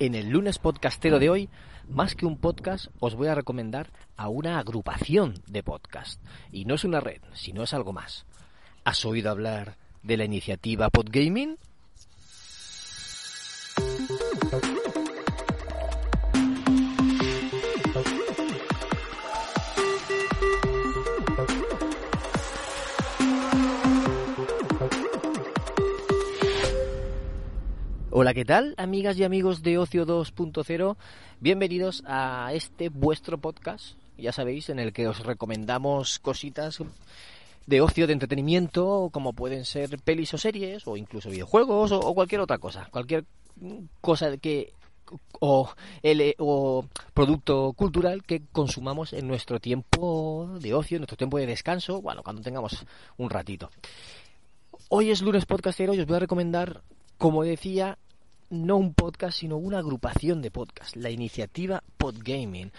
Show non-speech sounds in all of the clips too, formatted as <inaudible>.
En el lunes podcastero de hoy, más que un podcast, os voy a recomendar a una agrupación de podcast. Y no es una red, sino es algo más. ¿Has oído hablar de la iniciativa Podgaming? ¿Qué tal, amigas y amigos de Ocio 2.0? Bienvenidos a este vuestro podcast, ya sabéis, en el que os recomendamos cositas de ocio, de entretenimiento, como pueden ser pelis o series, o incluso videojuegos, o, cualquier otra cosa, cualquier cosa que o, el, o producto cultural que consumamos en nuestro tiempo de ocio, en nuestro tiempo de descanso, bueno, cuando tengamos un ratito. Hoy es lunes podcastero y os voy a recomendar, como decía, no un podcast, sino una agrupación de podcasts, la iniciativa Podgaming,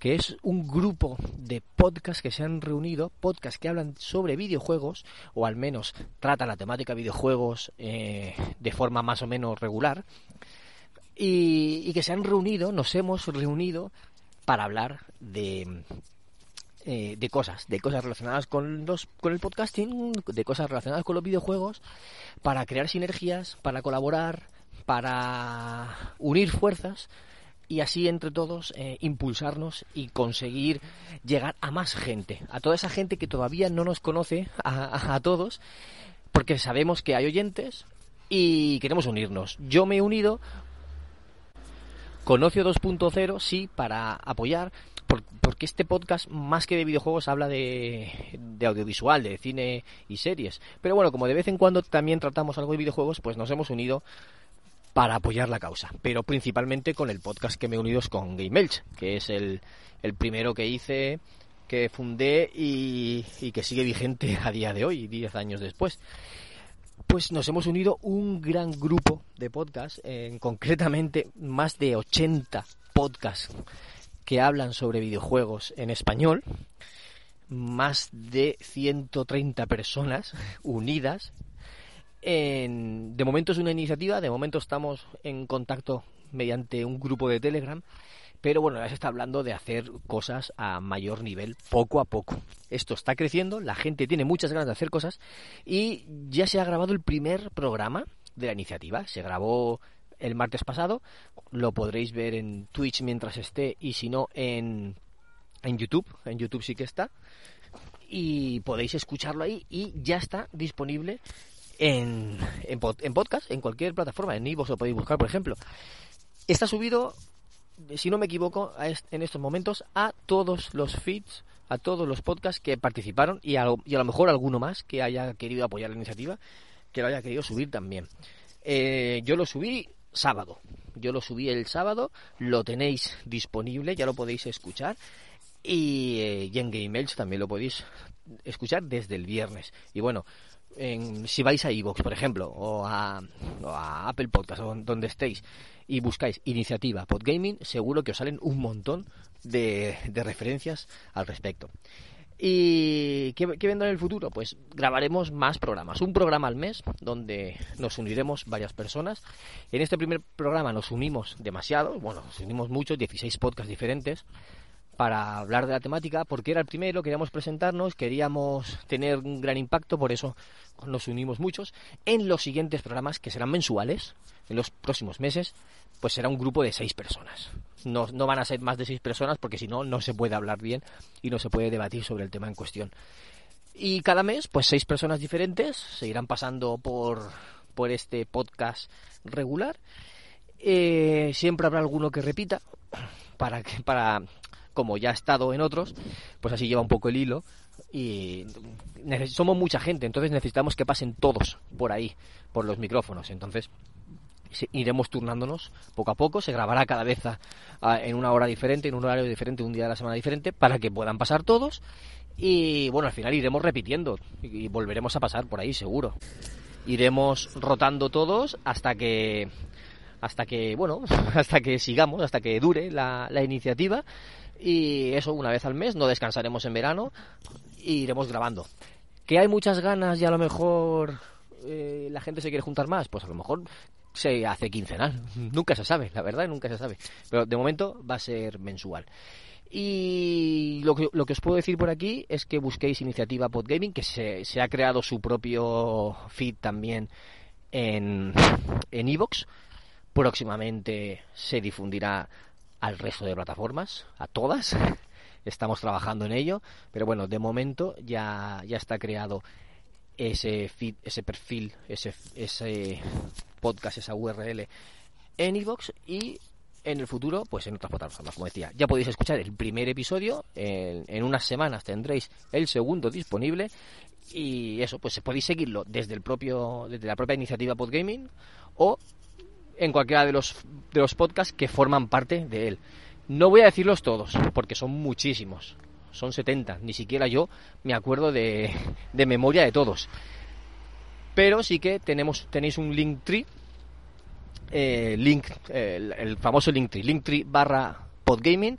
que es un grupo de podcasts que se han reunido, podcasts que hablan sobre videojuegos, o al menos tratan la temática videojuegos eh, de forma más o menos regular, y, que se han reunido, nos hemos reunido para hablar de, eh, de cosas, de cosas relacionadas con los con el podcasting, de cosas relacionadas con los videojuegos, para crear sinergias, para colaborar, para unir fuerzas y así entre todos eh, impulsarnos y conseguir llegar a más gente, a toda esa gente que todavía no nos conoce, a, todos, porque sabemos que hay oyentes y queremos unirnos. Yo me he unido con Ocio 2.0, sí, para apoyar, porque este podcast, más que de videojuegos, habla de, de, audiovisual, de cine y series. Pero bueno, como de vez en cuando también tratamos algo de videojuegos, pues nos hemos unido para apoyar la causa, pero principalmente con el podcast que me he unido con Game Elch, que es el, el primero que hice, que fundé y, y, que sigue vigente <laughs> a día de hoy, 10 años después. Pues nos hemos unido un gran grupo de podcasts, en concretamente más de 80 podcasts que hablan sobre videojuegos en español, más de 130 personas unidas de momento es una iniciativa, de momento estamos en contacto mediante un grupo de Telegram, pero bueno, ya se está hablando de hacer cosas a mayor nivel poco a poco. Esto está creciendo, la gente tiene muchas ganas de hacer cosas y ya se ha grabado el primer programa de la iniciativa. Se grabó el martes pasado, lo podréis ver en Twitch mientras esté y si no en, en YouTube, en YouTube sí que está. Y podéis escucharlo ahí y ya está disponible en, en, podcast, en cualquier plataforma, en Ivo lo podéis buscar, por ejemplo. Está subido, si no me equivoco, en estos momentos a todos los feeds, a todos los podcasts que participaron y a, lo, y a lo mejor alguno más que haya querido apoyar la iniciativa, que lo haya querido subir también. Eh, yo lo subí sábado. Yo lo subí el sábado, lo tenéis disponible, ya lo podéis escuchar. Y, eh, y en Game también lo podéis escuchar desde el viernes. Y bueno, si vais a iVoox, por ejemplo, o a, Apple Podcast, o donde estéis, y buscáis iniciativa Podgaming, seguro que os salen un montón de, referencias al respecto. ¿Y qué, qué, vendrá en el futuro? Pues grabaremos más programas. Un programa al mes donde nos uniremos varias personas. En este primer programa nos unimos demasiado, bueno, nos unimos muchos, 16 podcasts diferentes para hablar de la temática, porque era el primero, queríamos presentarnos, queríamos tener un gran impacto, por eso nos unimos muchos. En los siguientes programas, que serán mensuales, en los próximos meses, pues será un grupo de seis personas. No, no van a ser más de seis personas, porque si no, no se puede hablar bien y no se puede debatir sobre el tema en cuestión. Y cada mes, pues seis personas diferentes se irán pasando por, por este podcast regular. Eh, siempre habrá alguno que repita para, que, para como ya ha estado en otros, pues así lleva un poco el hilo y somos mucha gente, entonces necesitamos que pasen todos por ahí, por los micrófonos. Entonces, iremos turnándonos poco a poco, se grabará cada vez en una hora diferente, en un horario diferente, un día de la semana diferente, para que puedan pasar todos y bueno, al final iremos repitiendo y volveremos a pasar por ahí seguro. Iremos rotando todos hasta que hasta que bueno, <laughs> hasta que sigamos, hasta que dure la, la iniciativa y eso una vez al mes, no descansaremos en verano y iremos grabando. Que hay muchas ganas y a lo mejor eh, la gente se quiere juntar más, pues a lo mejor se hace quincenal. <laughs> Nunca se sabe, la verdad, nunca se sabe. Pero de momento va a ser mensual. Y lo que, lo que os puedo decir por aquí es que busquéis Iniciativa Podgaming, que se, se ha creado su propio feed también en Evox. Próximamente se difundirá al resto de plataformas, a todas. <laughs> Estamos trabajando en ello, pero bueno, de momento ya, ya está creado ese feed, ese perfil, ese, ese podcast, esa URL en iVoox y en el futuro, pues en otras plataformas, como decía. Ya podéis escuchar el primer episodio, en, en, unas semanas tendréis el segundo disponible y eso, pues podéis seguirlo desde el propio, desde la propia iniciativa Podgaming o en cualquiera de los, de los podcasts que forman parte de él. No voy a decirlos todos, porque son muchísimos. Son 70. Ni siquiera yo me acuerdo de, de memoria de todos. Pero sí que tenemos, tenéis un link tree. Eh, link, el, famoso link tree. Link tree barra podgaming.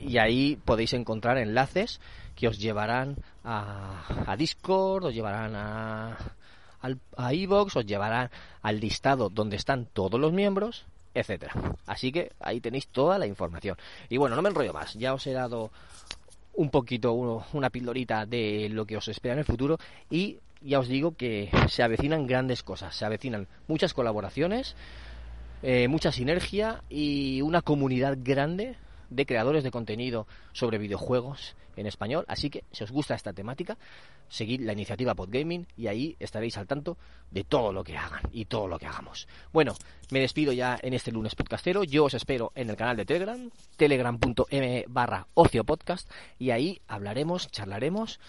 Y ahí podéis encontrar enlaces que os llevarán a, a Discord, os llevarán a, al, a iVoox, os llevarán al listado donde están todos los miembros, etcétera. Así que ahí tenéis toda la información. Y bueno, no me enrollo más, ya os he dado un poquito una pildorita de lo que os espera en el futuro y ya os digo que se avecinan grandes cosas, se avecinan muchas colaboraciones, eh, mucha sinergia y una comunidad grande de creadores de contenido sobre videojuegos en español. Así que, si os gusta esta temática, seguid la iniciativa Podgaming y ahí estaréis al tanto de todo lo que hagan y todo lo que hagamos. Bueno, me despido ya en este lunes podcastero. Yo os espero en el canal de Telegram, telegram.m barra ocio podcast, y ahí hablaremos, charlaremos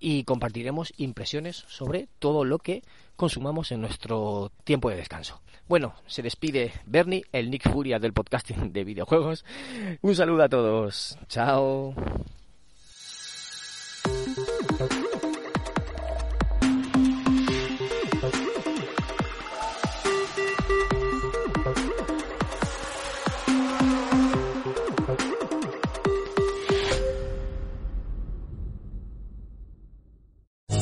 y compartiremos impresiones sobre todo lo que consumamos en nuestro tiempo de descanso. Bueno, se despide Bernie, el Nick Furia del podcasting de videojuegos. Un saludo a todos. Chao.